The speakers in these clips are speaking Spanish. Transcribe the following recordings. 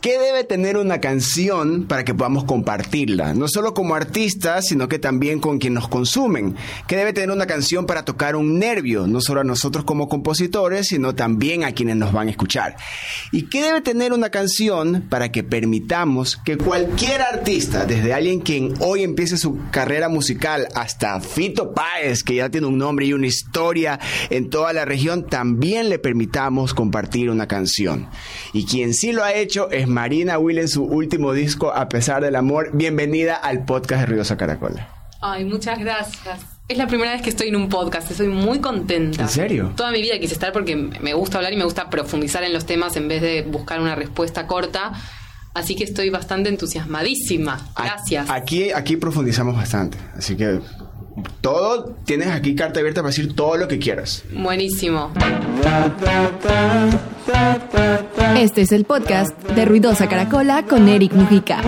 ¿Qué debe tener una canción para que podamos compartirla? No solo como artistas, sino que también con quien nos consumen. ¿Qué debe tener una canción para tocar un nervio? No solo a nosotros como compositores, sino también a quienes nos van a escuchar. ¿Y qué debe tener una canción para que permitamos que cualquier artista, desde alguien quien hoy empiece su carrera musical hasta Fito Páez, que ya tiene un nombre y una historia en toda la región, también le permitamos compartir una canción? Y quien sí lo ha hecho es Marina Will en su último disco, A pesar del amor. Bienvenida al podcast de Ruidosa Caracola. Ay, muchas gracias. Es la primera vez que estoy en un podcast, estoy muy contenta. ¿En serio? Toda mi vida quise estar porque me gusta hablar y me gusta profundizar en los temas en vez de buscar una respuesta corta. Así que estoy bastante entusiasmadísima. Gracias. Aquí, aquí profundizamos bastante. Así que todo, tienes aquí carta abierta para decir todo lo que quieras. Buenísimo. Este es el podcast de Ruidosa Caracola con Eric Mujica.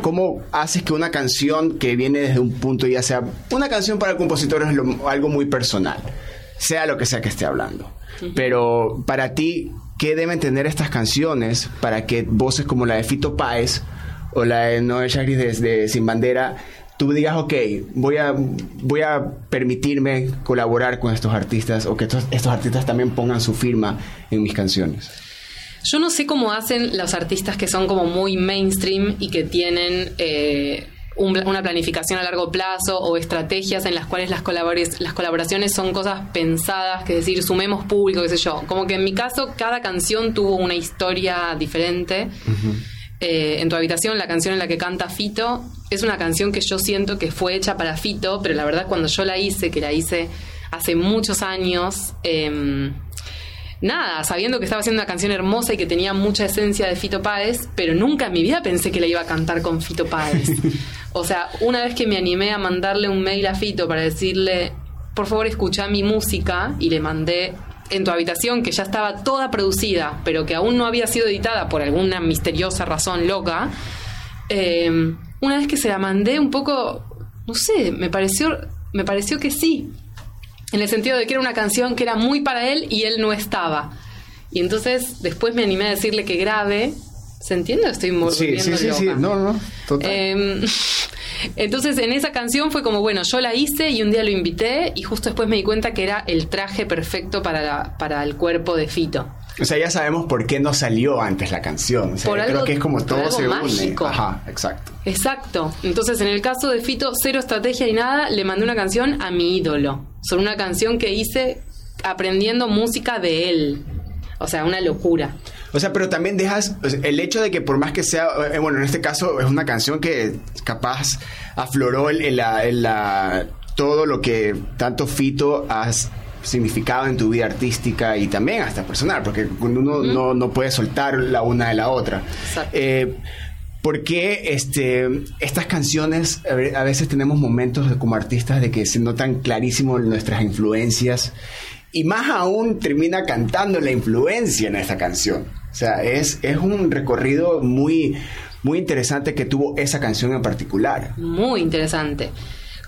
¿Cómo haces que una canción que viene desde un punto, ya sea una canción para el compositor es algo muy personal, sea lo que sea que esté hablando? Pero para ti, ¿qué deben tener estas canciones para que voces como la de Fito Páez o la de Noel Chagris de, Sin Bandera tú digas, ok, voy a, voy a permitirme colaborar con estos artistas o que estos, estos artistas también pongan su firma en mis canciones? Yo no sé cómo hacen los artistas que son como muy mainstream y que tienen eh, una planificación a largo plazo o estrategias en las cuales las, las colaboraciones son cosas pensadas, que decir, sumemos público, qué sé yo. Como que en mi caso cada canción tuvo una historia diferente. Eh, en tu habitación, la canción en la que canta Fito, es una canción que yo siento que fue hecha para Fito, pero la verdad cuando yo la hice, que la hice hace muchos años, em, nada, sabiendo que estaba haciendo una canción hermosa y que tenía mucha esencia de Fito Páez, pero nunca en mi vida pensé que la iba a cantar con Fito Páez. o sea, una vez que me animé a mandarle un mail a Fito para decirle, por favor escucha mi música, y le mandé en tu habitación que ya estaba toda producida, pero que aún no había sido editada por alguna misteriosa razón loca, eh, una vez que se la mandé un poco, no sé, me pareció, me pareció que sí, en el sentido de que era una canción que era muy para él y él no estaba. Y entonces después me animé a decirle que grave. ¿Se entiende? Estoy muy Sí, sí, sí, sí, no, no, total. Em, entonces en esa canción fue como, bueno, yo la hice y un día lo invité y justo después me di cuenta que era el traje perfecto para, para el cuerpo de Fito. O sea, ya sabemos por qué no salió antes la canción. O sea, creo que es como todo se mágico. une. Ajá, exacto. Exacto. Entonces, en el caso de Fito, cero estrategia ni nada, le mandé una canción a mi ídolo. Son una canción que hice aprendiendo música de él. O sea, una locura. O sea, pero también dejas el hecho de que por más que sea, eh, bueno, en este caso es una canción que capaz afloró en la, en la, todo lo que tanto Fito has significado en tu vida artística y también hasta personal, porque uno no, no, puede soltar la una de la otra. Eh, porque este, estas canciones, a veces tenemos momentos como artistas de que se notan clarísimo nuestras influencias y más aún termina cantando la influencia en esta canción. O sea, es, es un recorrido muy, muy interesante que tuvo esa canción en particular. Muy interesante.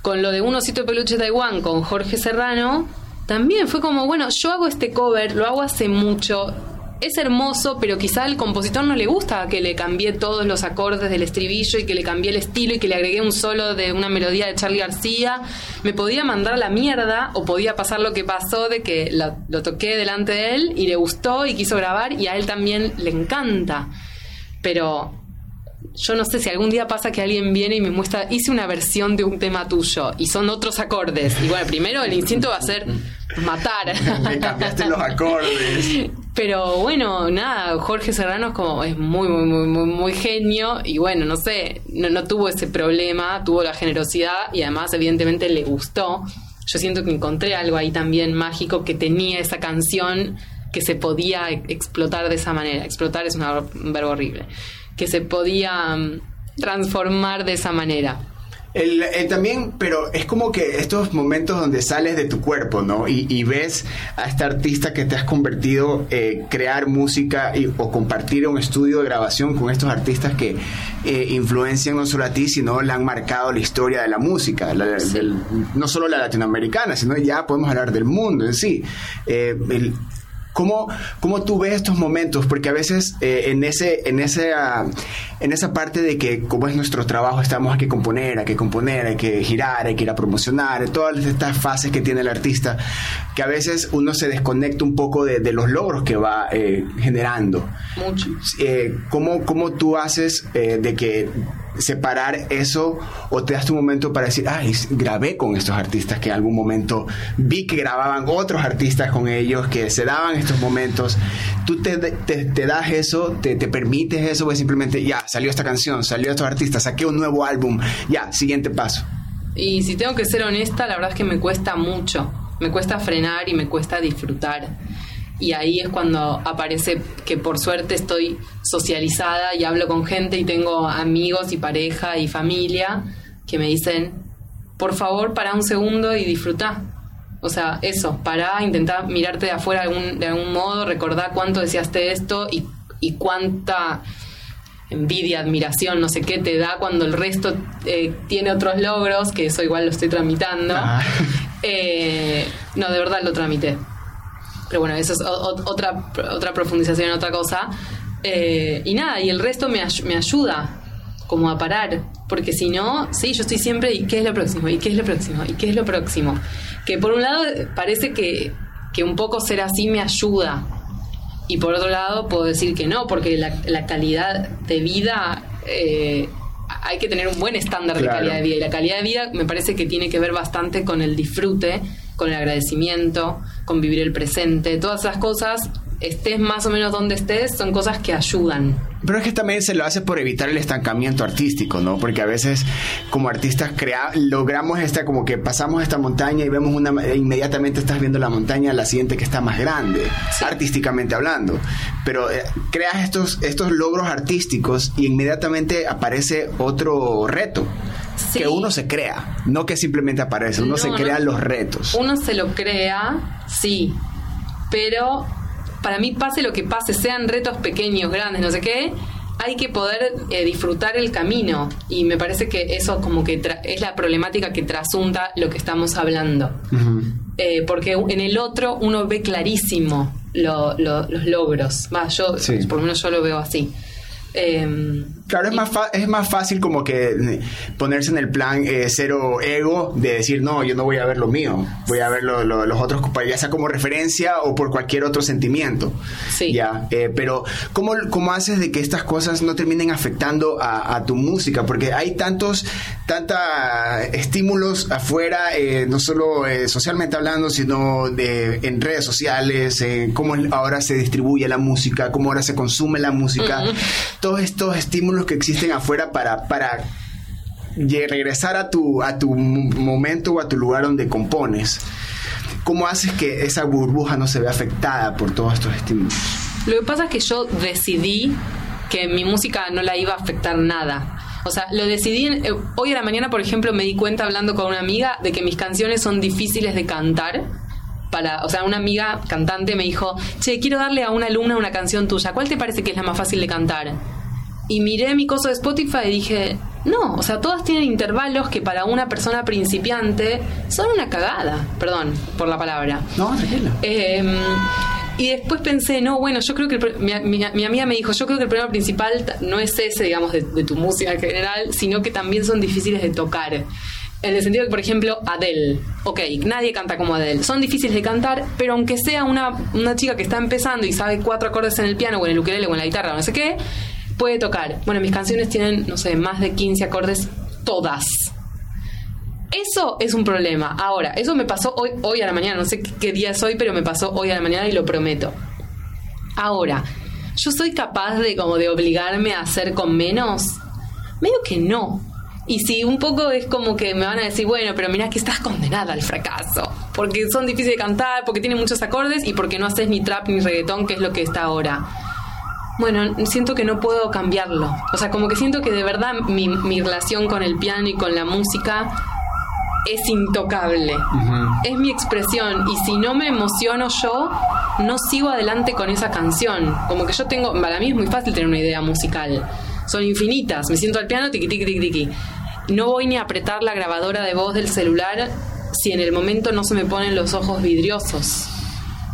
Con lo de Un osito de peluche Taiwán con Jorge Serrano, también fue como, bueno, yo hago este cover, lo hago hace mucho, es hermoso, pero quizá al compositor no le gusta que le cambié todos los acordes del estribillo y que le cambié el estilo y que le agregué un solo de una melodía de Charlie García. Me podía mandar a la mierda o podía pasar lo que pasó de que lo toqué delante de él y le gustó y quiso grabar y a él también le encanta. Pero yo no sé si algún día pasa que alguien viene y me muestra, hice una versión de un tema tuyo y son otros acordes. Y bueno, primero el instinto va a ser matar. Me cambiaste los acordes. Pero bueno, nada, Jorge Serrano es como, es muy, muy, muy, muy, muy genio y bueno, no sé, no, no tuvo ese problema, tuvo la generosidad y además evidentemente le gustó. Yo siento que encontré algo ahí también mágico que tenía esa canción que se podía explotar de esa manera. Explotar es un verbo horrible que se podía mm, transformar de esa manera. El, también, pero es como que estos momentos donde sales de tu cuerpo, ¿no? Y, ves a este artista que te has convertido, eh, crear música o compartir un estudio de grabación con estos artistas que eh, influencian no solo a ti, sino le han marcado la historia de la música, no solo la latinoamericana, sino ya podemos hablar del mundo en sí. Eh, ¿Cómo, cómo tú ves estos momentos? Porque a veces eh, en, ese, en, ese, ah, en esa parte de que como es nuestro trabajo, estamos aquí que componer, hay que componer, hay que girar, hay que ir a promocionar, todas estas fases que tiene el artista, que a veces uno se desconecta un poco de, los logros que va eh, generando. Mucho. Eh, ¿cómo, ¿Cómo tú haces de que separar eso o te das tu momento para decir, ay, grabé con estos artistas que en algún momento vi que grababan otros artistas con ellos, que se daban estos momentos. Tú te, te, das eso, te, te, permites eso, o simplemente, ya, salió esta canción, salió estos artistas, saqué un nuevo álbum, ya, siguiente paso. Y si tengo que ser honesta, la verdad es que me cuesta mucho. Me cuesta frenar y me cuesta disfrutar y ahí es cuando aparece que por suerte estoy socializada y hablo con gente y tengo amigos y pareja y familia que me dicen, por favor, para un segundo y disfruta. O sea, eso, para intentar mirarte de afuera de algún, de algún modo, recordar cuánto deseaste esto y, y cuánta envidia, admiración, no sé qué te da cuando el resto eh, tiene otros logros, que eso igual lo estoy tramitando. Ah. Eh, no, de verdad lo tramité. Pero bueno, eso es otra, otra profundización otra cosa. Eh, y nada, y el resto me, me ayuda como a parar, porque si no, sí, yo estoy siempre, ¿y qué es lo próximo? ¿Y qué es lo próximo? ¿Y qué es lo próximo? Que por un lado parece que, que un poco ser así me ayuda, y por otro lado puedo decir que no, porque la, la calidad de vida, eh, hay que tener un buen estándar de calidad de vida, y la calidad de vida me parece que tiene que ver bastante con el disfrute con el agradecimiento, con vivir el presente, todas esas cosas, estés más o menos donde estés, son cosas que ayudan. Pero es que también se lo hace por evitar el estancamiento artístico, ¿no? Porque a veces como artistas crea, logramos esta, como que pasamos esta montaña y vemos una, e inmediatamente estás viendo la montaña, la siguiente que está más grande, artísticamente hablando. Pero eh, creas estos, estos logros artísticos y inmediatamente aparece otro reto que uno se crea, no que simplemente aparece, uno se crea los retos. Uno se lo crea, sí, pero para mí pase lo que pase, sean retos pequeños, grandes, no sé qué, hay que poder eh, disfrutar el camino y me parece que eso como que es la problemática que trasunta lo que estamos hablando. Eh, porque en el otro uno ve clarísimo los logros. Va, yo, por lo menos yo lo veo así. Em, claro, es más, es más fácil como que eh, ponerse en el plan eh, cero ego de decir, no, yo no voy a ver lo mío, voy a ver los otros, ya sea como referencia o por cualquier otro sentimiento. Sí. Ya, eh, pero ¿cómo, ¿cómo haces de que estas cosas no terminen afectando a, tu música? Porque hay tantos, tanta estímulos afuera, no solo socialmente hablando, sino de, en redes sociales, cómo ahora se distribuye la música, cómo ahora se consume la música todos estos estímulos que existen afuera para, para regresar a tu, a tu momento o a tu lugar donde compones. ¿Cómo haces que esa burbuja no se vea afectada por todos estos estímulos? Lo que pasa es que yo decidí que mi música no la iba a afectar nada. O sea, lo decidí. Eh, hoy a la mañana, por ejemplo, me di cuenta hablando con una amiga de que mis canciones son difíciles de cantar para, o sea, una amiga cantante me dijo, che, quiero darle a una alumna una canción tuya, ¿cuál te parece que es la más fácil de cantar? Y miré mi coso de Spotify y dije, no, o sea, todas tienen intervalos que para una persona principiante son una cagada, perdón por la palabra. No, tranquilo. Em, y después pensé, no, bueno, yo creo que mi, amiga me dijo, yo creo que el problema principal no es ese, digamos, de, de tu música en general, sino que también son difíciles de tocar. En el sentido que, por ejemplo, Adele. Ok, nadie canta como Adele. Son difíciles de cantar, pero aunque sea una, una chica que está empezando y sabe cuatro acordes en el piano o en el ukelele o en la guitarra o no sé qué, puede tocar. Bueno, mis canciones tienen, no sé, más de 15 acordes todas. Eso es un problema. Ahora, eso me pasó hoy, hoy a la mañana. No sé qué día es hoy, pero me pasó hoy a la mañana y lo prometo. Ahora, ¿yo soy capaz de como de obligarme a hacer con menos? Medio que no. Y si un poco es como que me van a decir, bueno, pero mira que estás condenada al fracaso. Porque son difíciles de cantar, porque tienen muchos acordes y porque no haces ni trap ni reggaetón, que es lo que está ahora. Bueno, siento que no puedo cambiarlo. O sea, como que siento que de verdad mi, mi relación con el piano y con la música es intocable. Es mi expresión. Y si no me emociono yo, no sigo adelante con esa canción. Como que yo tengo, para mí es muy fácil tener una idea musical. Son infinitas. Me siento al piano, tiqui, tiqui, tiqui, tiqui no voy ni a apretar la grabadora de voz del celular si en el momento no se me ponen los ojos vidriosos.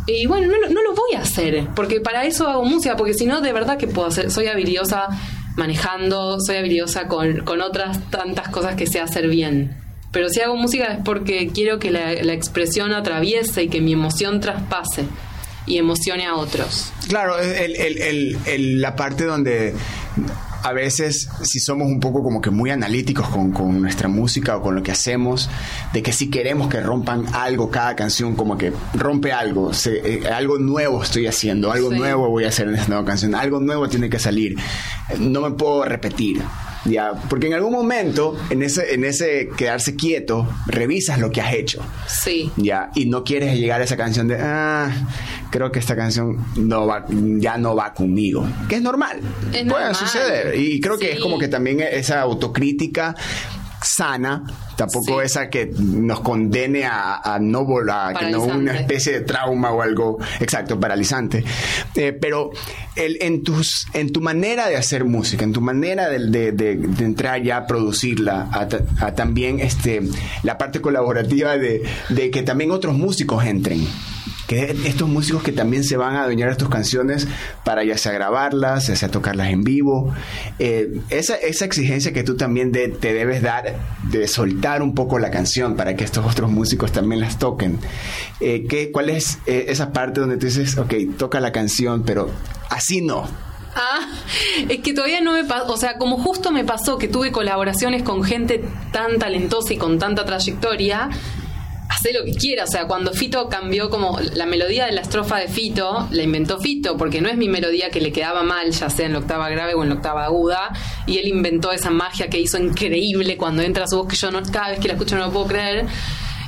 Y bueno, no, no lo voy a hacer, porque para eso hago música, porque si no, de verdad que puedo hacer. Soy habilidosa manejando, soy habilidosa con, con otras tantas cosas que sé hacer bien. Pero si hago música es porque quiero que la, la expresión atraviese y que mi emoción traspase y emocione a otros. Claro, el- el- el- la parte donde a veces si somos un poco como que muy analíticos con, con nuestra música o con lo que hacemos, de que si queremos que rompan algo cada canción, como que rompe algo, se- eh, algo nuevo estoy haciendo, algo Sí. nuevo voy a hacer en esta nueva canción, algo nuevo tiene que salir, no me puedo repetir. Ya, porque en algún momento, en ese, en ese quedarse quieto, revisas lo que has hecho Sí. ya y no quieres llegar a esa canción de ah creo que esta canción no va ya no va conmigo. Que es normal. Es puede normal. suceder. Y creo que es como que también esa autocrítica sana tampoco Sí. esa que nos condene a, a no volar que no una especie de trauma o algo exacto paralizante. Eh, pero el, en tus en tu manera de hacer música en tu manera de, de- de- de entrar ya a producirla a, a también este la parte colaborativa de, de que también otros músicos entren que estos músicos que también se van a adueñar tus canciones para ya sea grabarlas, ya sea tocarlas en vivo, eh, esa, esa exigencia que tú también de- te debes dar de soltar un poco la canción para que estos otros músicos también las toquen. Eh, ¿qué- ¿Cuál es eh, esa parte donde tú dices, ok, toca la canción, pero así no? Ah, es que todavía no me pasó, o sea, como justo me pasó que tuve colaboraciones con gente tan talentosa y con tanta trayectoria, hace lo que quiera, o sea, cuando Fito cambió como la melodía de la estrofa de Fito, la inventó Fito, porque no es mi melodía que le quedaba mal, ya sea en la octava grave o en la octava aguda, y él inventó esa magia que hizo increíble cuando entra su voz que yo no, cada vez que la escucho no lo puedo creer.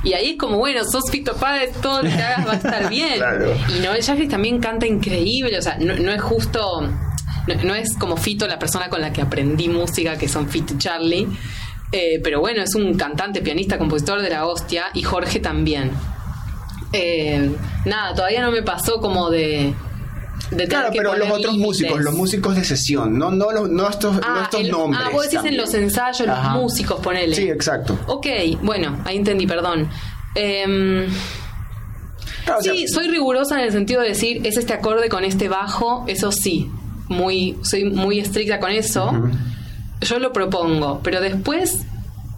Y ahí es como, bueno, sos Fito Páez, todo lo que hagas va a estar bien. Claro. Y Noel Jeffries también canta increíble, o sea, no, no es justo, no, no es como Fito la persona con la que aprendí música, que son Fito y Charlie, eh, pero bueno, es un cantante, pianista, compositor de la hostia, y Jorge también. Eh, nada, todavía no me pasó como de... Claro, pero los otros músicos, los músicos de sesión, no, no, no estos, no Ah, estos el- nombres. ah, vos decís en los ensayos, los músicos, ponele. Sí, exacto. Ok, bueno, ahí entendí, perdón. Em, Claro, o sea, sí, soy rigurosa en el sentido de decir, es este acorde con este bajo, eso sí, muy, soy muy estricta con eso. Yo lo propongo, pero después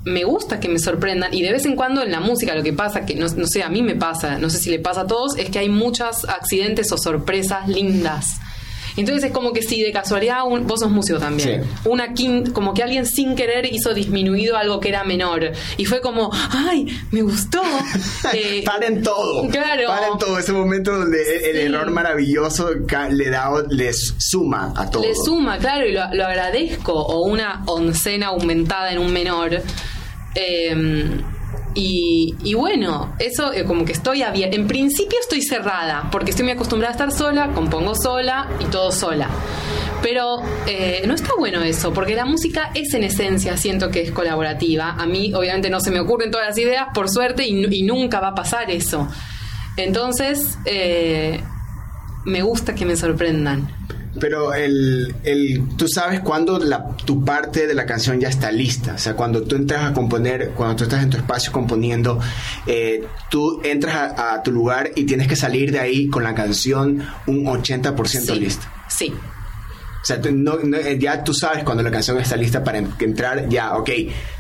me gusta que me sorprendan y de vez en cuando en la música lo que pasa, que no, no sé, a mí me pasa, no sé si le pasa a todos, es que hay muchos accidentes o sorpresas lindas. Entonces es como que si de casualidad, un- vos sos músico también, Sí. una quin- como que alguien sin querer hizo disminuido algo que era menor y fue como, ay, me gustó. Eh, Paren todo. Claro. Paren todo. Ese momento donde el, error maravilloso le da, le suma a todo. Le suma, claro, y lo, lo agradezco. O una oncena aumentada en un menor. Eh, y, bueno, eso eh, como que estoy abierta. En principio estoy cerrada, porque estoy muy acostumbrada a estar sola, compongo sola y todo sola. Pero eh, no está bueno eso, porque la música es en esencia, siento que es colaborativa. A mí obviamente no se me ocurren todas las ideas, por suerte, y nunca va a pasar eso. Entonces, eh, me gusta que me sorprendan. Pero el, el, tú sabes cuándo la, tu parte de la canción ya está lista. O sea, cuando tú entras a componer, cuando tú estás en tu espacio componiendo, eh, tú entras a, a tu lugar y tienes que salir de ahí con la canción un 80% Sí, lista. Sí. O sea, tú no- no, eh, ya tú sabes cuando la canción está lista para en- entrar, ya, ok,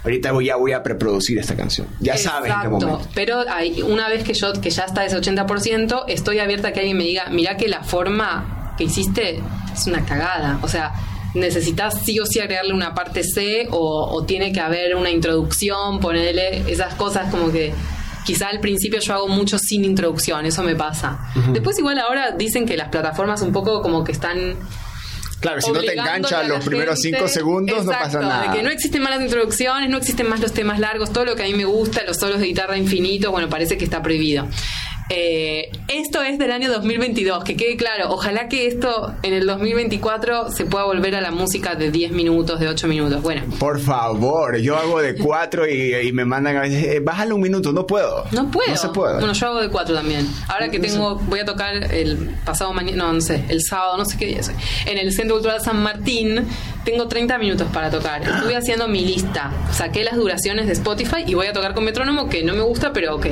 ahorita voy, ya voy a preproducir esta canción. Ya sabes en qué momento. Pero hay, una vez que yo, que ya está ese 80%, estoy abierta a que alguien me diga, mira que la forma que hiciste es una cagada. O sea, necesitas sí o sí agregarle una parte C o, o tiene que haber una introducción, ponerle esas cosas como que quizá al principio yo hago mucho sin introducción, eso me pasa. Después igual ahora dicen que las plataformas un poco como que están Claro, si no te engancha los primeros cinco segundos, no pasa nada. De que no existen más las introducciones, no existen más los temas largos, todo lo que a mí me gusta, los solos de guitarra infinitos, bueno, parece que está prohibido. Eh, esto es del año 2022, que quede claro. Ojalá que esto en el 2024 se pueda volver a la música de 10 minutos, de 8 minutos. Bueno, Por favor, yo hago de cuatro y, y me mandan a veces, eh, bájale un minuto, no puedo. no puedo. No se puede. Bueno, yo hago de 4 también. Ahora que tengo, voy a tocar el pasado mañana, no, no sé, el sábado, no sé qué día es hoy, en el Centro Cultural San Martín, tengo 30 minutos para tocar. Estuve haciendo mi lista, saqué las duraciones de Spotify y voy a tocar con metrónomo, que no me gusta, pero ok.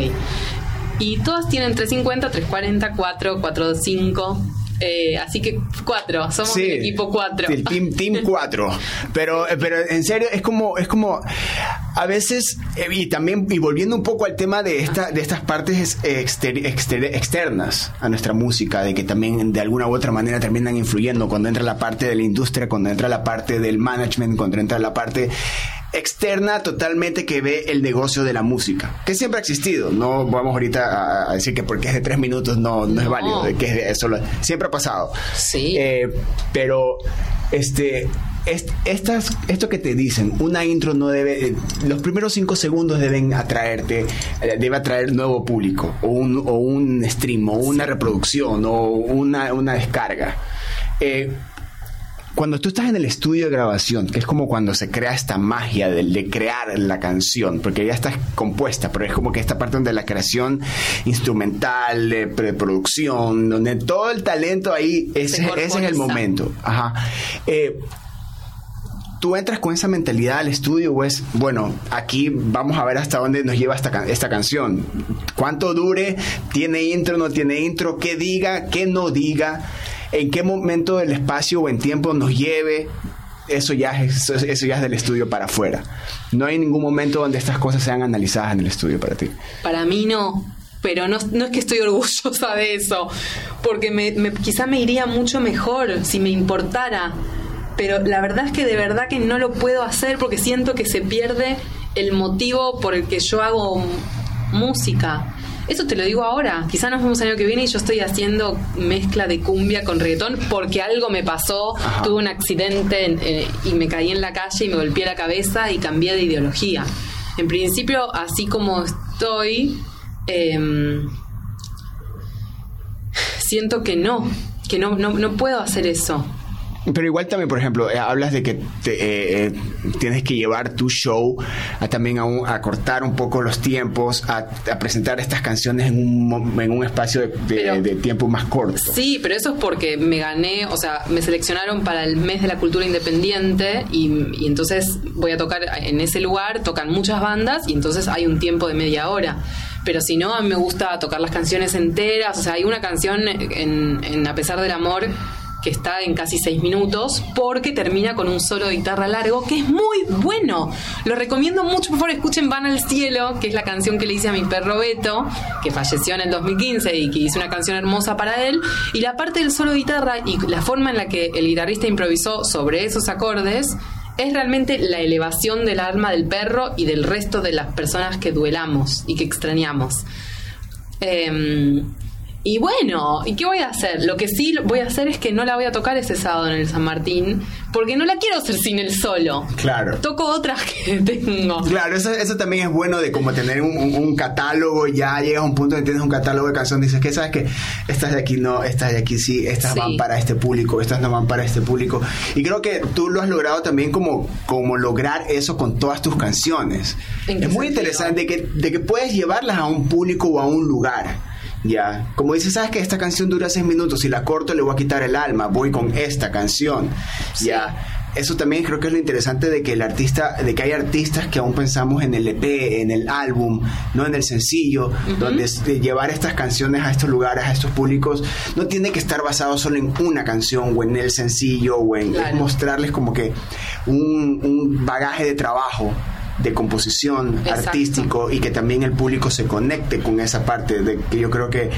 Y todas tienen 350, 340, 4, 45. Eh, así que cuatro, somos el equipo cuatro. El team, team cuatro. Pero, pero en serio, es como, es como a veces, eh, y también, y volviendo un poco al tema de esta, de estas partes externas a nuestra música, de que también de alguna u otra manera terminan influyendo cuando entra la parte de la industria, cuando entra la parte del management, cuando entra la parte externa totalmente que ve el negocio de la música, que siempre ha existido. No vamos ahorita a, decir que porque es de tres minutos no, no, es válido, que es solo, siempre ha pasado. Sí. Eh, pero este estas, esto que te dicen, una intro no debe, eh, los primeros cinco segundos deben atraerte, eh, debe atraer nuevo público, o un, o un stream, o una reproducción, o una, una descarga. Eh, cuando tú estás en el estudio de grabación, que es como cuando se crea esta magia de, crear la canción, porque ya está compuesta, pero es como que esta parte donde la creación instrumental, de preproducción, donde todo el talento ahí, ese, es el momento. Ajá. Eh, tú entras con esa mentalidad al estudio, pues, bueno, aquí vamos a ver hasta dónde nos lleva esta, esta canción. ¿Cuánto dure? ¿Tiene intro? ¿No tiene intro? ¿Qué diga? ¿Qué no diga? En qué momento del espacio o en tiempo nos lleve, eso ya, es, eso ya es del estudio para afuera. No hay ningún momento donde estas cosas sean analizadas en el estudio para ti. Para mí no, pero no, es que estoy orgullosa de eso, porque quizá me iría mucho mejor si me importara, pero la verdad es que de verdad que no lo puedo hacer porque siento que se pierde el motivo por el que yo hago música. Eso te lo digo ahora. Quizá nos vemos el año que viene y yo estoy haciendo mezcla de cumbia con reggaetón porque algo me pasó, tuve un accidente eh, y me caí en la calle y me golpeé la cabeza y cambié de ideología. En principio, así como estoy, em, siento que no, que no, no, no puedo hacer eso. Pero igual también, por ejemplo, eh, hablas de que eh, eh, tienes que llevar tu show a también a, cortar un poco los tiempos, a, presentar estas canciones en un, en un espacio de, tiempo más corto. Sí, pero eso es porque me gané, o sea, me seleccionaron para el mes de la cultura independiente y, y entonces voy a tocar en ese lugar, tocan muchas bandas y entonces hay un tiempo de media hora pero si no, a mí me gusta tocar las canciones enteras. O sea, hay una canción en, en A pesar del amor que está en casi seis minutos, porque termina con un solo de guitarra largo, que es muy bueno. Lo recomiendo mucho, por favor, escuchen Van al Cielo, que es la canción que le hice a mi perro Beto, que falleció en el 2015 y que hice una canción hermosa para él. Y la parte del solo de guitarra y la forma en la que el guitarrista improvisó sobre esos acordes es realmente la elevación del alma del perro y del resto de las personas que duelamos y que extrañamos. Eh, y bueno, ¿y qué voy a hacer? Lo que sí voy a hacer es que no la voy a tocar ese sábado en el San Martín, porque no la quiero hacer sin el solo. Claro. Toco otras que tengo. Claro, eso, eso también es bueno de como tener un, catálogo, ya llegas a un punto donde tienes un catálogo de canciones, dices que sabes que estas de aquí no, estas de aquí sí, estas van para este público, estas no van para este público. Y creo que tú lo has logrado también como, como lograr eso con todas tus canciones. Es muy interesante que, de que puedes llevarlas a un público o a un lugar. Ya, como dices, sabes que esta canción dura seis minutos, si la corto le voy a quitar el alma, voy con esta canción. Ya, eso también creo que es lo interesante de que el artista, de que hay artistas que aún pensamos en el EP, en el álbum, no en el sencillo, donde llevar estas canciones a estos lugares, a estos públicos, no tiene que estar basado solo en una canción o en el sencillo o en mostrarles como que un, un bagaje de trabajo de composición artístico y que también el público se conecte con esa parte de que yo creo que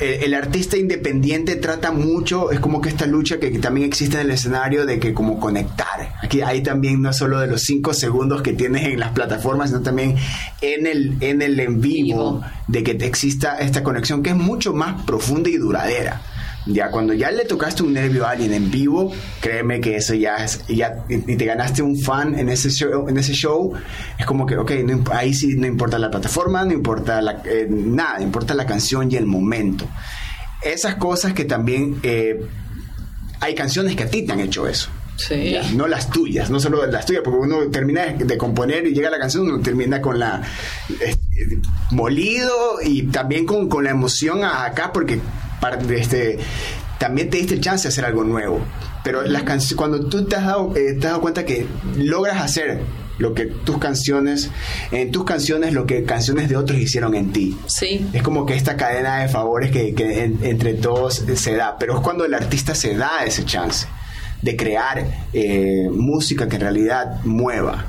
eh, el, artista independiente trata mucho es como que esta lucha que, también existe en el escenario de que como conectar. Aquí hay también no solo de los cinco segundos que tienes en las plataformas sino también en el en el en vivo. de que exista esta conexión que es mucho más profunda y duradera ya cuando ya le tocaste un nervio a alguien en vivo, créeme que eso ya es, ya, y te ganaste un fan en ese show, en ese show es como que, ok, ahí sí no importa la plataforma, no importa la, eh, nada, importa la canción y el momento. Esas cosas que también, eh, hay canciones que a ti te han hecho eso. Sí. no las tuyas, no solo las tuyas, porque uno termina de componer y llega la canción, uno termina con la este, molido y también con, con la emoción acá, porque este, también te diste el chance de hacer algo nuevo. Pero las cuando tú te has, dado, eh, te has dado cuenta que logras hacer lo que tus canciones, en tus canciones lo que canciones de otros hicieron en ti. Sí. Es como que esta cadena de favores que, que en- entre todos se da, pero es cuando el artista se da ese chance de crear eh, música que en realidad mueva.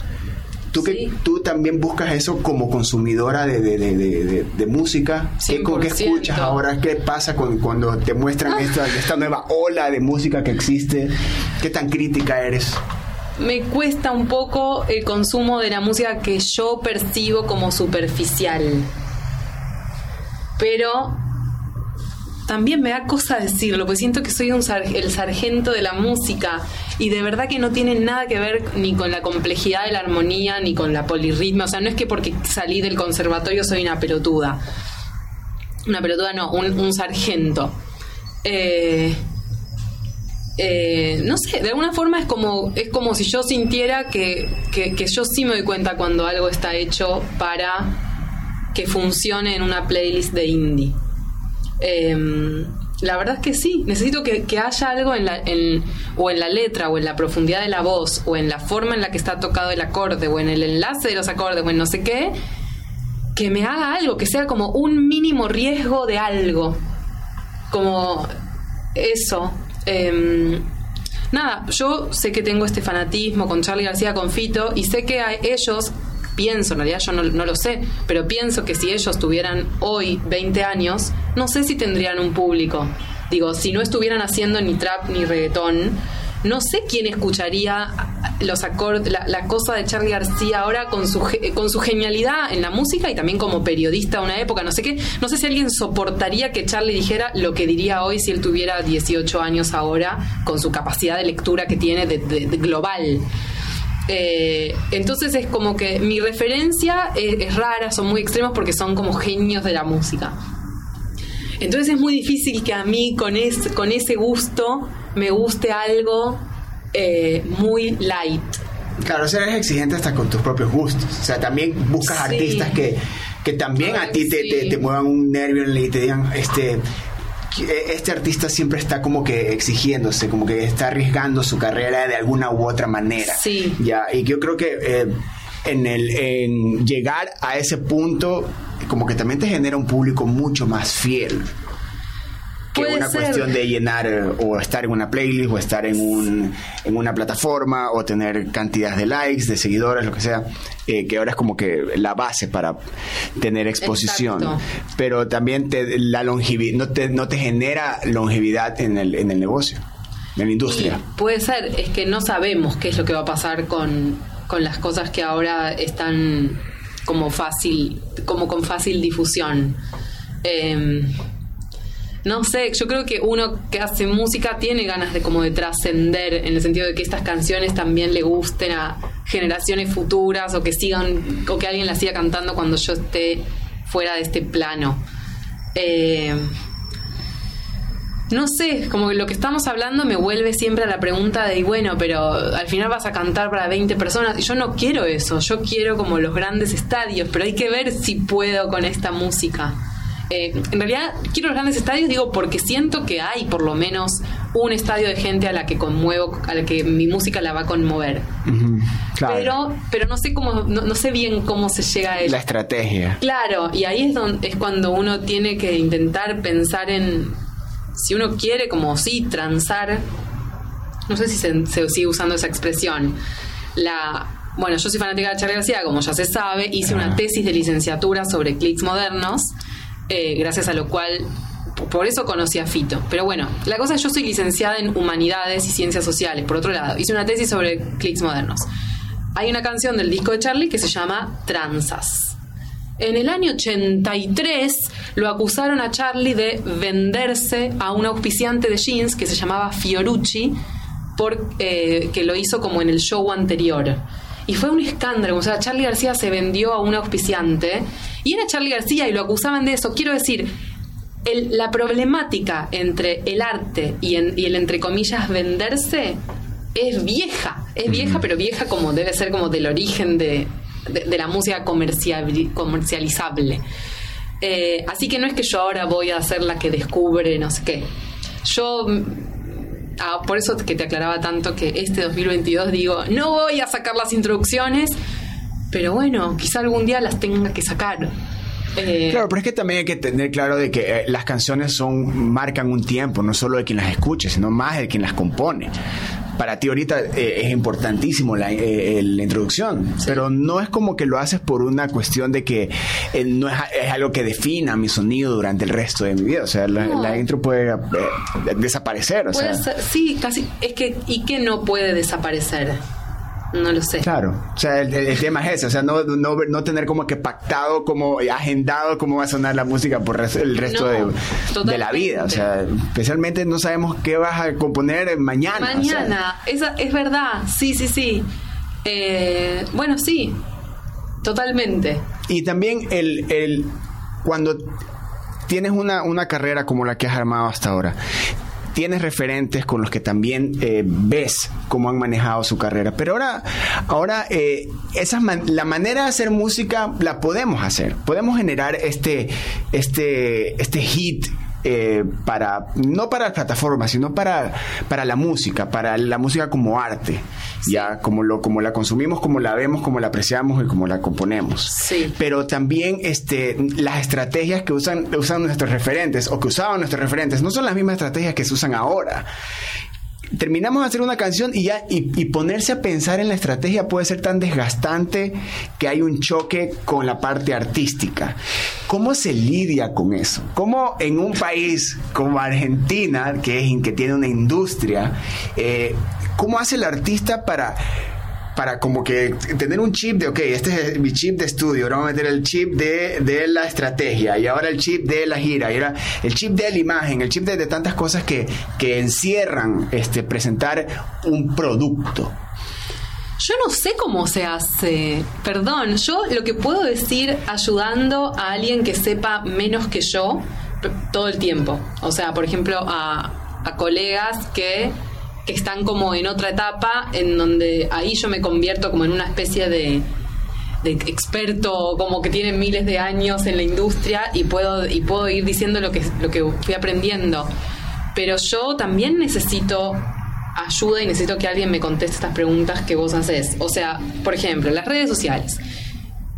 Tú, que, Sí. tú también buscas eso como consumidora de, de, de, de- música. ¿Qué, con qué 100%. escuchas ahora? ¿Qué pasa con, cuando te muestran esta, esta nueva ola de música que existe? ¿Qué tan crítica eres? Me cuesta un poco el consumo de la música que yo percibo como superficial. Pero también me da cosa decirlo, porque siento que soy un sar- el sargento de la música y de verdad que no tiene nada que ver ni con la complejidad de la armonía ni con la polirritmia. O sea, no es que porque salí del conservatorio soy una pelotuda. Una pelotuda no, un, sargento. Eh, eh, no sé, de alguna forma es como, es como si yo sintiera que, que, yo sí me doy cuenta cuando algo está hecho para que funcione en una playlist de indie. Eh, la verdad es que sí, necesito que, que haya algo en la, en, o en la letra, o en la profundidad de la voz, o en la forma en la que está tocado el acorde, o en el enlace de los acordes, o en no sé qué, que me haga algo, que sea como un mínimo riesgo de algo. Como eso. Em, nada, yo sé que tengo este fanatismo con Charlie García, con Fito, y sé que a ellos, pienso, en realidad yo no, no lo sé, pero pienso que si ellos tuvieran hoy 20 años, no sé si tendrían un público. Digo, si no estuvieran haciendo ni trap ni reggaetón, no sé quién escucharía los acordes, la, cosa de Charlie García ahora con su, con su genialidad en la música y también como periodista de una época, no sé qué, no sé si alguien soportaría que Charlie dijera lo que diría hoy si él tuviera 18 años ahora, con su capacidad de lectura que tiene de global. Eh, entonces es como que mi referencia es, es rara, son muy extremos porque son como genios de la música. Entonces es muy difícil que a mí con, es, con ese gusto me guste algo eh, muy light. Claro, o sea, eres exigente hasta con tus propios gustos. O sea, también buscas Sí. artistas que, que también a ti te, sí. te- te muevan un nervio y te digan, este, este artista siempre está como que exigiéndose, como que está arriesgando su carrera de alguna u otra manera. Sí. Ya, y yo creo que eh, en, el, en llegar a ese punto, como que también te genera un público mucho más fiel que Puede una ser. cuestión de llenar eh, o estar en una playlist o estar en, un, en una plataforma o tener cantidad de likes, de seguidores, lo que sea, eh, que ahora es como que la base para tener exposición. Exacto. Pero también te, la longevidad, no te, no te genera longevidad en el, en el negocio, en la industria. Y puede ser, es que no sabemos qué es lo que va a pasar con, con las cosas que ahora están como fácil, como con fácil difusión. Em, no sé, yo creo que uno que hace música tiene ganas de como de trascender en el sentido de que estas canciones también le gusten a generaciones futuras o que sigan o que alguien las siga cantando cuando yo esté fuera de este plano. Eh, no sé, como que lo que estamos hablando me vuelve siempre a la pregunta de, bueno, pero al final vas a cantar para 20 personas. Y yo no quiero eso, yo quiero como los grandes estadios, pero hay que ver si puedo con esta música. Eh, en realidad quiero los grandes estadios, digo, porque siento que hay por lo menos un estadio de gente a la que conmuevo, a la que mi música la va a conmover. Claro. Pero, pero no sé cómo, no, no sé bien cómo se llega a eso. la estrategia. Claro, y ahí es, donde, es cuando uno tiene que intentar pensar en si uno quiere como sí transar, no sé si se, se sigue usando esa expresión, la bueno, yo soy fanática de Charlie García, como ya se sabe, hice una Ah. tesis de licenciatura sobre clics modernos, eh, gracias a lo cual, por eso conocí a Fito. Pero bueno, la cosa es yo soy licenciada en Humanidades y Ciencias Sociales, por otro lado, hice una tesis sobre clics modernos. Hay una canción del disco de Charlie que se llama Transas. En el año 83 lo acusaron a Charlie de venderse a un auspiciante de jeans que se llamaba Fiorucci, por, eh, que lo hizo como en el show anterior. Y fue un escándalo, o sea, Charlie García se vendió a un auspiciante y era Charlie García y lo acusaban de eso. Quiero decir, el- la problemática entre el arte y, en- y el entre comillas venderse es vieja, es vieja, pero vieja como debe ser como del origen de, de- de la música comercializable. Eh, así que no es que yo ahora voy a ser la que descubre no sé qué. Yo mm, ah, por eso que te aclaraba tanto que este 2022 digo, no voy a sacar las introducciones, pero bueno, quizá algún día las tenga que sacar. Eh, claro, pero es que también hay que tener claro de que eh, las canciones son marcan un tiempo, no solo de quien las escuche, sino más de quien las compone para ti ahorita eh, es importantísimo la, introducción, pero no es como que lo haces por una cuestión de que no es, algo que defina mi sonido durante el resto de mi vida. O sea, la, intro puede desaparecer. O sea. sí, casi. Es que, ¿y qué no puede desaparecer? No lo sé. Claro, o sea, el, tema es ese, o sea, no, no, no, tener como que pactado, como agendado cómo va a sonar la música por el resto de, de, la vida, o sea, especialmente no sabemos qué vas a componer mañana. Mañana, es verdad, sí, sí, sí. Eh, bueno, sí, totalmente. Y también el, el cuando tienes una, una carrera como la que has armado hasta ahora, tienes referentes con los que también eh, ves cómo han manejado su carrera. Pero ahora, ahora eh, la manera de hacer música la podemos hacer. Podemos generar este, este, este hit eh, para no para plataformas sino para para la música para la música como arte ya como lo como la consumimos como la vemos como la apreciamos y como la componemos. Sí. pero también este las estrategias que usan usan nuestros referentes o que usaban nuestros referentes no son las mismas estrategias que se usan ahora terminamos de hacer una canción y ya y, ponerse a pensar en la estrategia puede ser tan desgastante que hay un choque con la parte artística. ¿Cómo se lidia con eso? ¿Cómo en un país como Argentina, que, es, que tiene una industria, eh, cómo hace el artista para para como que tener un chip de, ok, este es mi chip de estudio, ahora vamos a meter el chip de, de, la estrategia y ahora el chip de la gira y ahora el chip de la imagen, el chip de, tantas cosas que, que encierran este, presentar un producto. Yo no sé cómo se hace. Perdón, yo lo que puedo decir ayudando a alguien que sepa menos que yo todo el tiempo. O sea, por ejemplo, a colegas que que están como en otra etapa en donde ahí yo me convierto como en una especie de, experto como que tiene miles de años en la industria y puedo y puedo ir diciendo lo que lo que fui aprendiendo. Pero yo también necesito ayuda y necesito que alguien me conteste estas preguntas que vos haces. O sea por ejemplo las redes sociales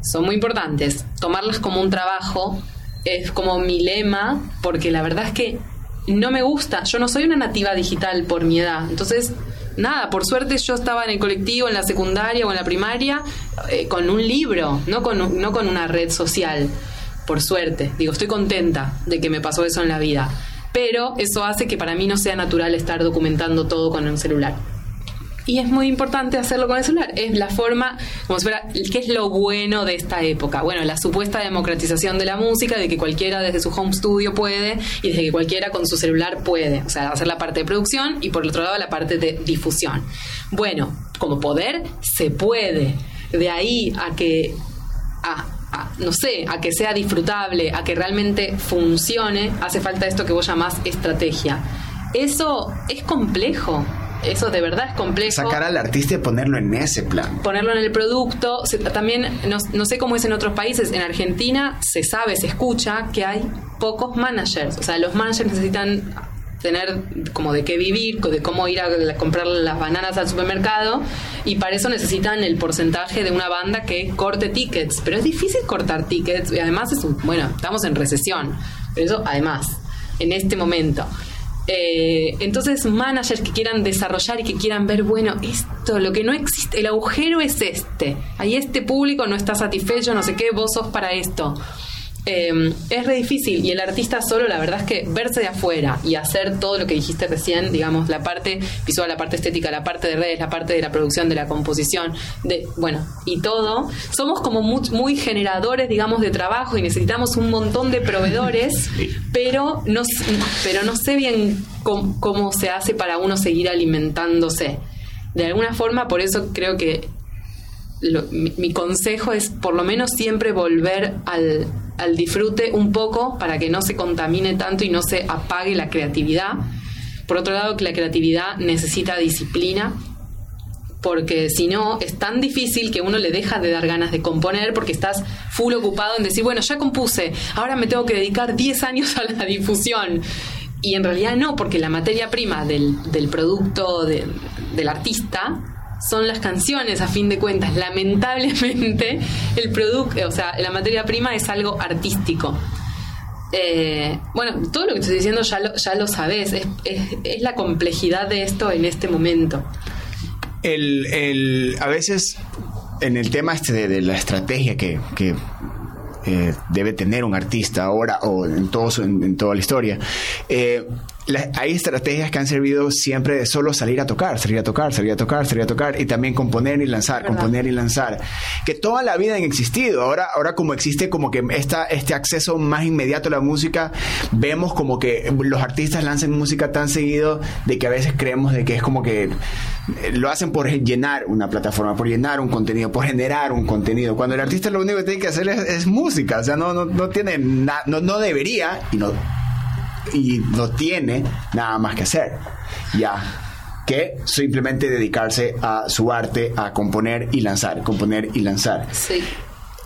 son muy importantes. Tomarlas como un trabajo es como mi lema porque la verdad es que no me gusta. Yo no soy una nativa digital por mi edad. Entonces, nada, por suerte yo estaba en el colectivo, en la secundaria o en la primaria, eh, con un libro, no con, no con una red social. Por suerte. Digo, estoy contenta de que me pasó eso en la vida. Pero eso hace que para mí no sea natural estar documentando todo con un celular. Y es muy importante hacerlo con el celular. Es la forma, como si fuera, ¿qué es lo bueno de esta época? Bueno, la supuesta democratización de la música, de que cualquiera desde su home studio puede y desde que cualquiera con su celular puede. O sea, hacer la parte de producción y por el otro lado la parte de difusión. Bueno, como poder, se puede. De ahí a que, no sé, a que sea disfrutable, a que realmente funcione, hace falta esto que vos llamás estrategia. Eso es complejo eso de verdad es complejo. Sacar al artista y ponerlo en ese plan. Ponerlo en el producto. también, no, sé cómo es en otros países, en Argentina se sabe, se escucha que hay pocos managers. O sea, los managers necesitan tener como de qué vivir, de cómo ir a comprar las bananas al supermercado y para eso necesitan el porcentaje de una banda que corte tickets, pero es difícil cortar tickets y además es un, bueno, estamos en recesión, pero eso además en este momento. Eh, entonces, managers que quieran desarrollar y que quieran ver, bueno, esto, lo que no existe, el agujero es este. Ahí este público no está satisfecho, no sé qué, vos sos para esto. Em, es re difícil. Y el artista solo, la verdad es que verse de afuera y hacer todo lo que dijiste recién, digamos, la parte visual, la parte estética, la parte de redes, la parte de la producción, de la composición, de, bueno, y todo, somos como muy, generadores, digamos, de trabajo y necesitamos un montón de proveedores, pero, no, pero no sé bien cómo, cómo se hace para uno seguir alimentándose. De alguna forma, por eso creo que mi, consejo es por lo menos siempre volver al, al, disfrute un poco para que no se contamine tanto y no se apague la creatividad. Por otro lado, que la creatividad necesita disciplina, porque si no, es tan difícil que uno le deja de dar ganas de componer porque estás full ocupado en decir, bueno, ya compuse, ahora me tengo que dedicar 10 años a la difusión. Y en realidad no, porque la materia prima del, del producto del artista son las canciones a fin de cuentas. Lamentablemente, el producto, o sea, la materia prima es algo artístico. Eh, bueno, todo lo que estoy diciendo ya lo, ya lo sabes, es, la complejidad de esto en este momento. El, el, a veces en el tema este de, la estrategia que, que eh, debe tener un artista ahora o en, todo en, toda la historia. Eh, hay estrategias que han servido siempre de solo salir a tocar, salir a tocar, salir a tocar, salir a tocar y también componer y lanzar, componer y lanzar, que toda la vida han existido. Ahora, ahora como existe como que esta, este acceso más inmediato a la música, vemos como que los artistas lanzan música tan seguido de que a veces creemos de que es como que eh, lo hacen por llenar una plataforma, por llenar un contenido, por generar un contenido. Cuando el artista lo único que tiene que hacer es, música, o sea, no, no, no tiene nada, no, no debería y no, y no tiene nada más que hacer. Ya que simplemente dedicarse a su arte, a componer y lanzar, componer y lanzar. Sí.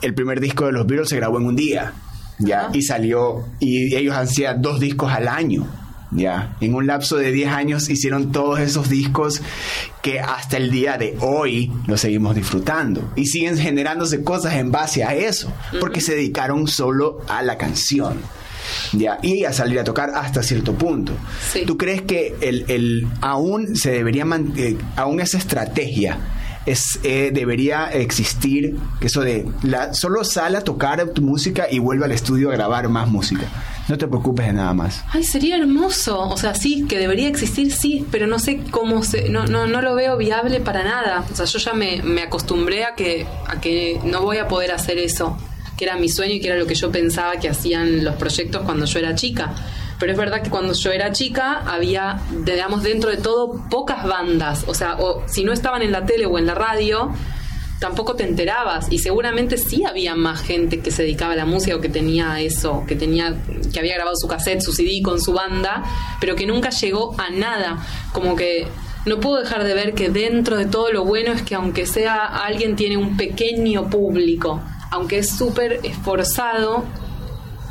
El primer disco de los Beatles se grabó en un día, ya, y salió, y ellos hacían dos discos al año. Ya, en un lapso de 10 años hicieron todos esos discos que hasta el día de hoy los seguimos disfrutando y siguen generándose cosas en base a eso, porque se dedicaron solo a la canción. Ya, y a salir a tocar hasta cierto punto. ¿Tú crees que el, aún se debería eh, aún esa estrategia es, eh, debería existir eso de la, solo sal a tocar tu música y vuelve al estudio a grabar más música. No te preocupes de nada más. Ay, sería hermoso. O sea, sí, que debería existir, sí, pero no sé cómo se. No, no, no lo veo viable para nada. O sea, yo ya me, me acostumbré a que, a que no voy a poder hacer eso, que era mi sueño y que era lo que yo pensaba que hacían los proyectos cuando yo era chica. Pero es verdad que cuando yo era chica había, digamos, dentro de todo pocas bandas. O sea, si no estaban en la tele o en la radio, tampoco te enterabas y seguramente sí había más gente que se dedicaba a la música o que tenía eso, que tenía que había grabado su cassette, su CD con su banda, pero que nunca llegó a nada, como que no puedo dejar de ver que dentro de todo lo bueno es que aunque sea alguien tiene un pequeño público, aunque es súper esforzado,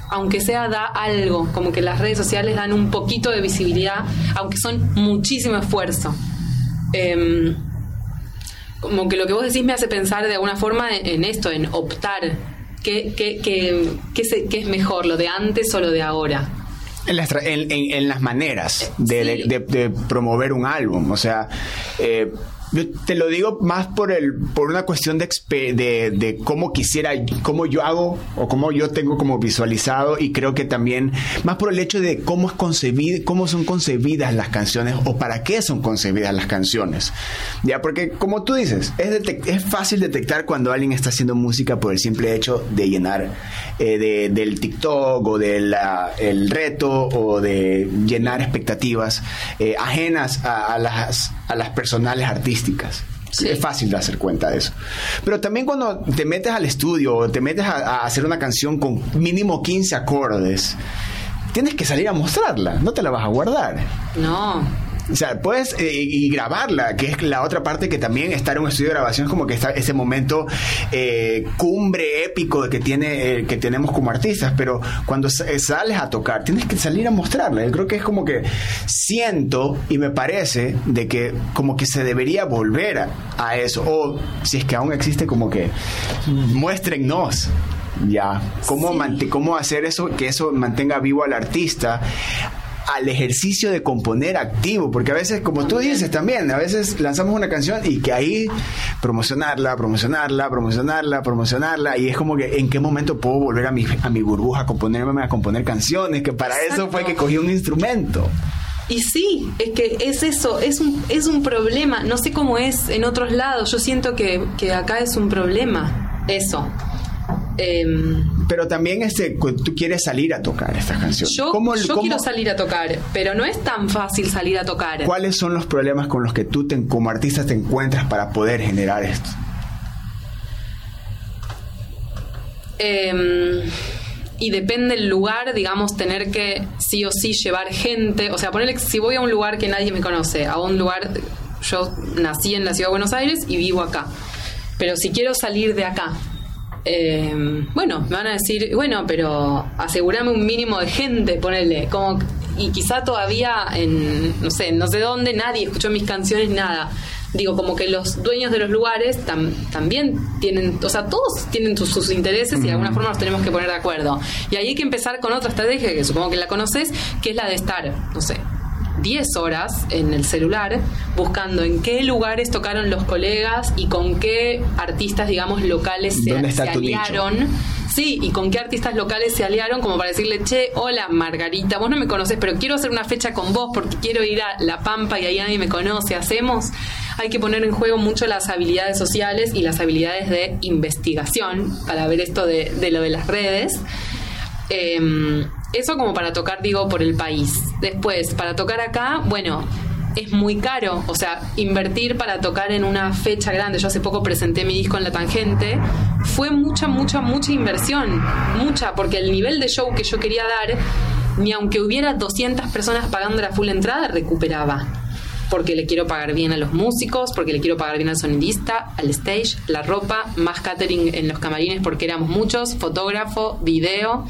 aunque sea da algo, como que las redes sociales dan un poquito de visibilidad, aunque son muchísimo esfuerzo. Em, como que lo que vos decís me hace pensar de alguna forma en, esto, en optar. ¿Qué, qué, qué, qué, es mejor, lo de antes o lo de ahora? En, en, las maneras de, de, promover un álbum. O sea, eh, yo te lo digo más por el por una cuestión de, de, de, cómo quisiera, cómo yo hago o cómo yo tengo como visualizado y creo que también más por el hecho de cómo es concebido, cómo son concebidas las canciones o para qué son concebidas las canciones. Ya, porque como tú dices, es, es fácil detectar cuando alguien está haciendo música por el simple hecho de llenar eh, de, del TikTok o del el reto o de llenar expectativas eh, ajenas a, las, a las personales Es fácil de hacer cuenta de eso. Pero también cuando te metes al estudio o te metes a, hacer una canción con mínimo 15 acordes, tienes que salir a mostrarla, no te la vas a guardar. No. O sea, puedes eh, y grabarla, que es la otra parte que también estar en un estudio de grabación es como que está ese momento eh, cumbre épico que tiene eh, que tenemos como artistas, pero cuando sales a tocar tienes que salir a mostrarla. Yo creo que es como que siento y me parece de que como que se debería volver a, eso o si es que aún existe como que muéstrennos ya cómo cómo hacer eso que eso mantenga vivo al artista al ejercicio de componer activo, porque a veces, como tú dices también, a veces lanzamos una canción y que ahí promocionarla, promocionarla, promocionarla, promocionarla, y es como que en qué momento puedo volver a mi, a mi burbuja a componerme, a componer canciones, que para eso fue que cogí un instrumento. Y sí, es que es eso, es un, es un problema. No sé cómo es en otros lados. Yo siento que, que acá es un problema. Eso. Em, pero también este, tú quieres salir a tocar estas canciones. Yo, yo quiero salir a tocar, pero no es tan fácil salir a tocar. ¿Cuáles son los problemas con los que tú como artista te encuentras para poder generar esto? Em, y depende el lugar, digamos, tener que sí o sí llevar gente. O sea, ponerle si voy a un lugar que nadie me conoce, a un lugar, yo nací en la ciudad de Buenos Aires y vivo acá. Pero si quiero salir de acá, eh, bueno, me van a decir, bueno, pero asegurame un mínimo de gente, ponele, como y quizá todavía en, no sé, no sé dónde, nadie escuchó mis canciones, nada. Digo, como que los dueños de los lugares también tienen, o sea, todos tienen sus, intereses y de alguna forma nos tenemos que poner de acuerdo. Y ahí hay que empezar con otra estrategia que supongo que la conoces, que es la de estar, no sé, 10 horas en el celular buscando en qué lugares tocaron los colegas y con qué artistas, digamos, locales se, aliaron. Sí, y con qué artistas locales se aliaron como para decirle, che, hola Margarita, vos no me conoces, pero quiero hacer una fecha con vos porque quiero ir a La Pampa y ahí nadie me conoce, ¿hacemos? Hay que poner en juego mucho las habilidades sociales y las habilidades de investigación para ver esto de, de lo de las redes. Eh, eso como para tocar, digo, por el país. Después, para tocar acá, bueno, es muy caro. O sea, invertir para tocar en una fecha grande. Yo hace poco presenté mi disco en La Tangente. Fue mucha, mucha, mucha inversión. Mucha, porque el nivel de show que yo quería dar, ni aunque hubiera 200 personas pagando la full entrada, recuperaba. Porque le quiero pagar bien a los músicos, porque le quiero pagar bien al sonidista, al stage, la ropa, más catering en los camarines porque éramos muchos, fotógrafo, video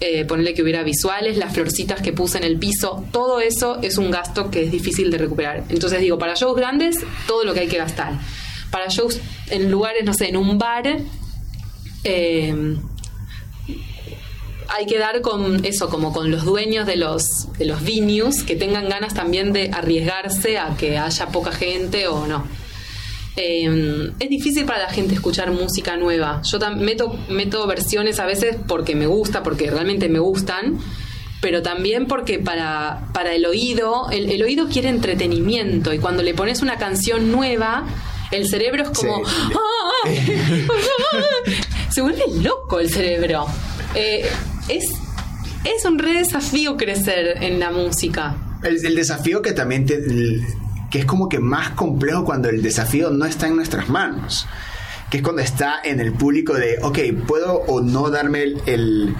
eh, ponerle que hubiera visuales, las florcitas que puse en el piso, todo eso es un gasto que es difícil de recuperar. Entonces digo, para shows grandes, todo lo que hay que gastar. Para shows en lugares, no sé, en un bar, eh, hay que dar con eso, como con los dueños de los, de los venues, que tengan ganas también de arriesgarse a que haya poca gente o no. Em, es difícil para la gente escuchar música nueva. Yo meto, meto versiones a veces porque me gusta, porque realmente me gustan, pero también porque para, para el oído, el, oído quiere entretenimiento y cuando le pones una canción nueva, el cerebro es como... ¡Ah! Se vuelve loco el cerebro. Eh, es, es un re desafío crecer en la música. El, el desafío que también te que es como que más complejo cuando el desafío no está en nuestras manos, que es cuando está en el público de, ok, puedo o no darme el,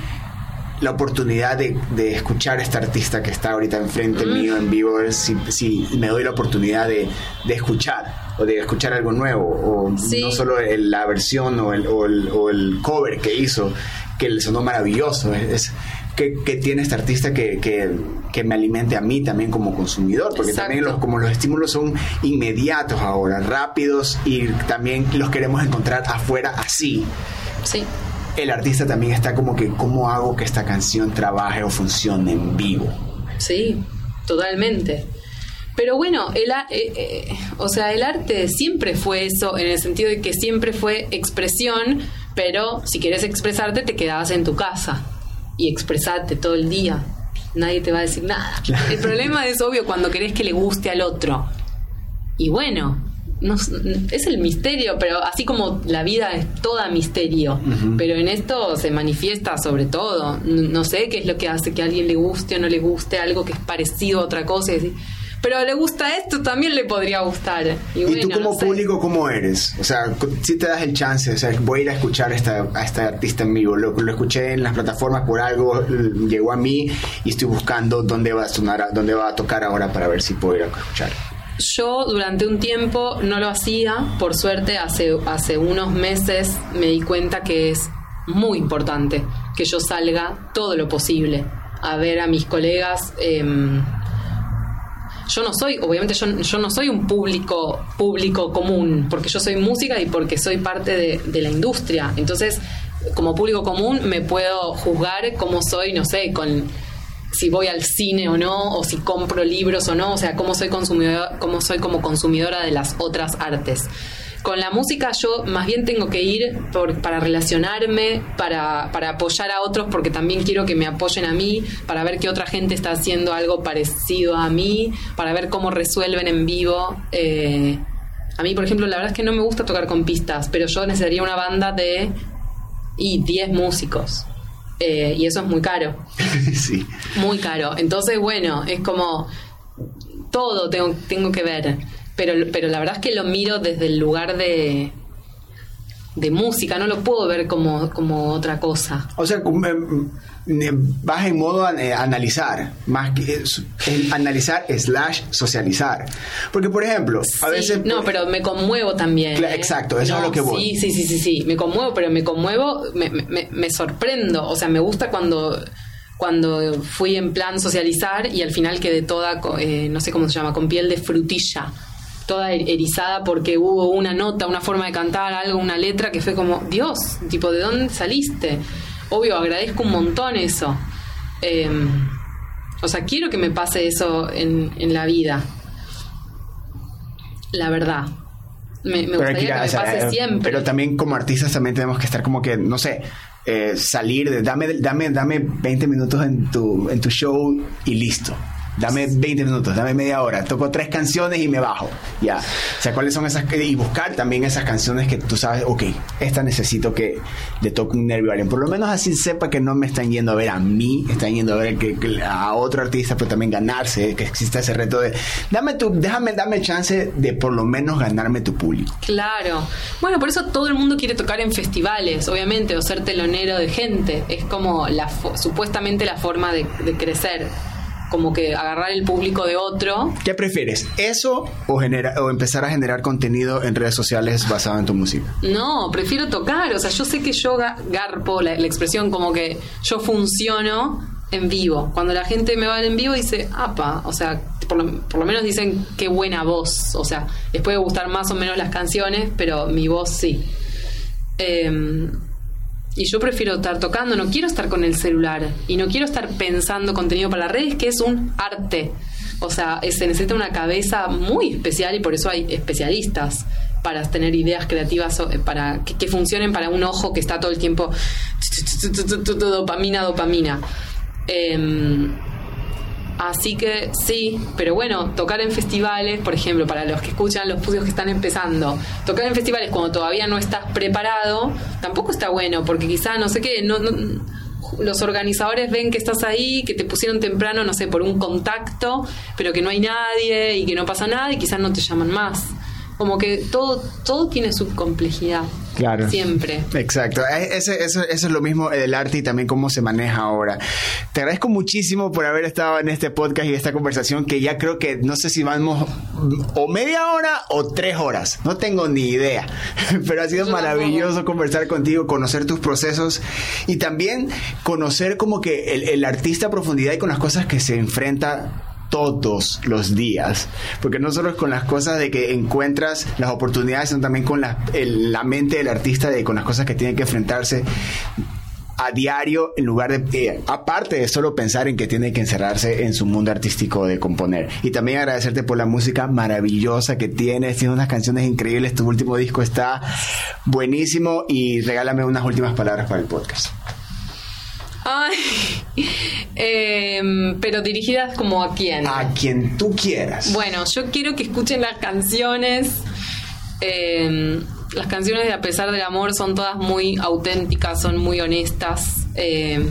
la oportunidad de, escuchar a este artista que está ahorita enfrente mío en vivo, si, si, me doy la oportunidad de, escuchar o de escuchar algo nuevo, o no solo la versión o el, o el, cover que hizo, que le sonó maravilloso. Es, que, tiene este artista que, que, me alimente a mí también como consumidor, porque también los, como los estímulos son inmediatos ahora, rápidos y también los queremos encontrar afuera así. Sí. El artista también está como que, ¿cómo hago que esta canción trabaje o funcione en vivo? Sí, totalmente. Pero bueno, el, eh, eh, o sea, el arte siempre fue eso, en el sentido de que siempre fue expresión, pero si quieres expresarte te quedabas en tu casa y expresarte todo el día. Nadie te va a decir nada. El problema es obvio cuando querés que le guste al otro. Y bueno, no, es el misterio, pero así como la vida es toda misterio, pero en esto se manifiesta sobre todo. No, sé qué es lo que hace que a alguien le guste o no le guste algo que es parecido a otra cosa. Y pero le gusta esto, también le podría gustar. Y, tú como público, ¿cómo eres? O sea, si te das el chance, o sea, voy a ir a escuchar a esta, a esta artista en vivo, lo, lo, escuché en las plataformas por algo, llegó a mí y estoy buscando dónde va a sonar, dónde va a tocar ahora para ver si puedo ir a escuchar. Yo durante un tiempo no lo hacía, por suerte hace, hace unos meses me di cuenta que es muy importante que yo salga todo lo posible a ver a mis colegas. Eh, yo no soy, obviamente yo, yo no soy un público, público común, porque yo soy música y porque soy parte de, la industria. Entonces, como público común me puedo juzgar como soy, no sé, con si voy al cine o no, o si compro libros o no, o sea, cómo soy consumidora, cómo soy como consumidora de las otras artes. Con la música yo más bien tengo que ir para relacionarme, para, apoyar a otros, porque también quiero que me apoyen a mí, para ver que otra gente está haciendo algo parecido a mí, para ver cómo resuelven en vivo. Eh, a mí, por ejemplo, la verdad es que no me gusta tocar con pistas, pero yo necesitaría una banda de y 10 músicos. Eh, y eso es muy caro. sí. Muy caro. Entonces, bueno, es como todo tengo, tengo que ver pero, pero la verdad es que lo miro desde el lugar de, de música, no lo puedo ver como, como otra cosa. O sea, em, em, vas en modo eh, analizar, más que analizar slash socializar. Porque, por ejemplo, a veces... No, pero me conmuevo también. ¿eh? Exacto, eso es lo que voy. Sí, sí, sí, sí, sí, me conmuevo, pero me conmuevo, me, me, me sorprendo, o sea, me gusta cuando cuando fui en plan socializar y al final quedé toda, eh, no sé cómo se llama, con piel de frutilla, toda er-, erizada porque hubo una nota, una forma de cantar, algo, una letra que fue como, Dios, tipo, ¿de dónde saliste? Obvio, agradezco un montón eso. Em, o sea, quiero que me pase eso en, en la vida. La verdad. Me, me gustaría que me pase eh, siempre. Pero también como artistas también tenemos que estar como que, no sé, eh, salir de dame, dame, dame 20 minutos en tu, en tu show y listo. Dame 20 minutos, dame media hora, toco tres canciones y me bajo. Ya. O sea, cuáles son esas. Y buscar también esas canciones que tú sabes, ok, esta necesito que le toque un nervio a. Por lo menos así sepa que no me están yendo a ver a mí, están yendo a ver que, a otro artista, pero también ganarse, que exista ese reto de. Dame tu, déjame, dame chance de por lo menos ganarme tu público. Claro. Bueno, por eso todo el mundo quiere tocar en festivales, obviamente, o ser telonero de gente. Es como la supuestamente la forma de crecer como que agarrar el público de otro. ¿Qué prefieres? ¿Eso o, genera, o empezar a generar contenido en redes sociales basado en tu música? No, prefiero tocar. O sea, yo sé que yo garpo la, la expresión como que yo funciono en vivo. Cuando la gente me va en vivo dice, apa, o sea, por lo, por lo, menos dicen qué buena voz. O sea, les puede gustar más o menos las canciones, pero mi voz sí. Eh, y yo prefiero estar tocando, no quiero estar con el celular y no quiero estar pensando contenido para las redes, que es un arte. O sea, se necesita una cabeza muy especial y por eso hay especialistas para tener ideas creativas para que, funcionen para un ojo que está todo el tiempo dopamina, dopamina. Eh, Así que sí, pero bueno, tocar en festivales, por ejemplo, para los que escuchan, los pudios que están empezando, tocar en festivales cuando todavía no estás preparado, tampoco está bueno, porque quizá, no sé qué, no, no, los organizadores ven que estás ahí, que te pusieron temprano, no sé, por un contacto, pero que no hay nadie y que no pasa nada y quizás no te llaman más. Como que todo, todo tiene su complejidad. Claro. Siempre. Exacto. Ese, eso, eso, es lo mismo del arte y también cómo se maneja ahora. Te agradezco muchísimo por haber estado en este podcast y esta conversación que ya creo que no sé si vamos o media hora o tres horas. No tengo ni idea. Pero ha sido Yo maravilloso conversar contigo, conocer tus procesos y también conocer como que el, el artista a profundidad y con las cosas que se enfrenta todos los días. Porque no solo es con las cosas de que encuentras las oportunidades, sino también con la, mente del artista, de con las cosas que tiene que enfrentarse a diario en lugar de, eh, aparte de solo pensar en que tiene que encerrarse en su mundo artístico de componer. Y también agradecerte por la música maravillosa que tienes, tienes unas canciones increíbles, tu último disco está buenísimo y regálame unas últimas palabras para el podcast. Ay, eh, pero dirigidas como a quién? A quien tú quieras. Bueno, yo quiero que escuchen las canciones. Eh, las canciones de A pesar del amor son todas muy auténticas, son muy honestas. Eh,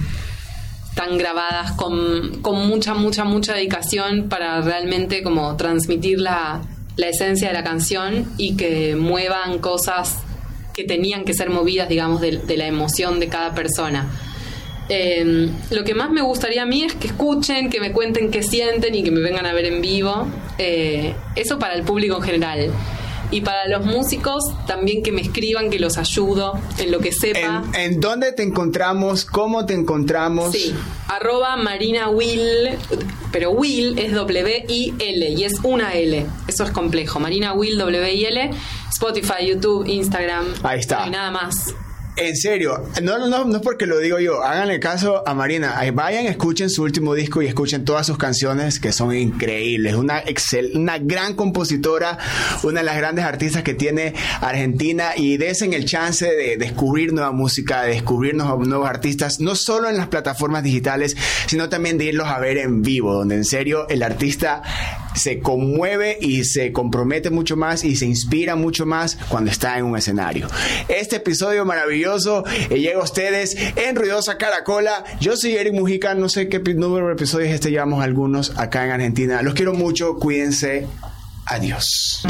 están grabadas con, con, mucha, mucha, mucha dedicación para realmente como transmitir la, la esencia de la canción y que muevan cosas que tenían que ser movidas, digamos, de, de la emoción de cada persona. Eh, lo que más me gustaría a mí es que escuchen, que me cuenten qué sienten y que me vengan a ver en vivo. Eh, eso para el público en general. Y para los músicos, también que me escriban, que los ayudo en lo que sepa. ¿En, en dónde te encontramos? ¿Cómo te encontramos? Sí, arroba Marina Will, pero Will es W-I-L y es una L. Eso es complejo. Marina Will, W-I-L, Spotify, YouTube, Instagram. Ahí está. Hay nada más. En serio, no, no, no es porque lo digo yo. Háganle caso a Marina. Vayan, escuchen su último disco y escuchen todas sus canciones que son increíbles. Una, excel, una gran compositora, una de las grandes artistas que tiene Argentina y desen el chance de descubrir nueva música, de descubrir nuevos artistas, no solo en las plataformas digitales, sino también de irlos a ver en vivo, donde en serio el artista se conmueve y se compromete mucho más y se inspira mucho más cuando está en un escenario. Este episodio maravilloso eh, llega a ustedes en Ruidosa Caracola. Yo soy Eric Mujica, no sé qué número de episodios este llevamos algunos acá en Argentina. Los quiero mucho, cuídense. Adiós.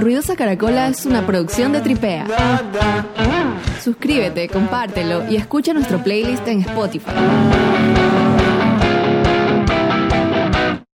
Ruidosa Caracola es una producción de Tripea. Suscríbete, compártelo y escucha nuestro playlist en Spotify.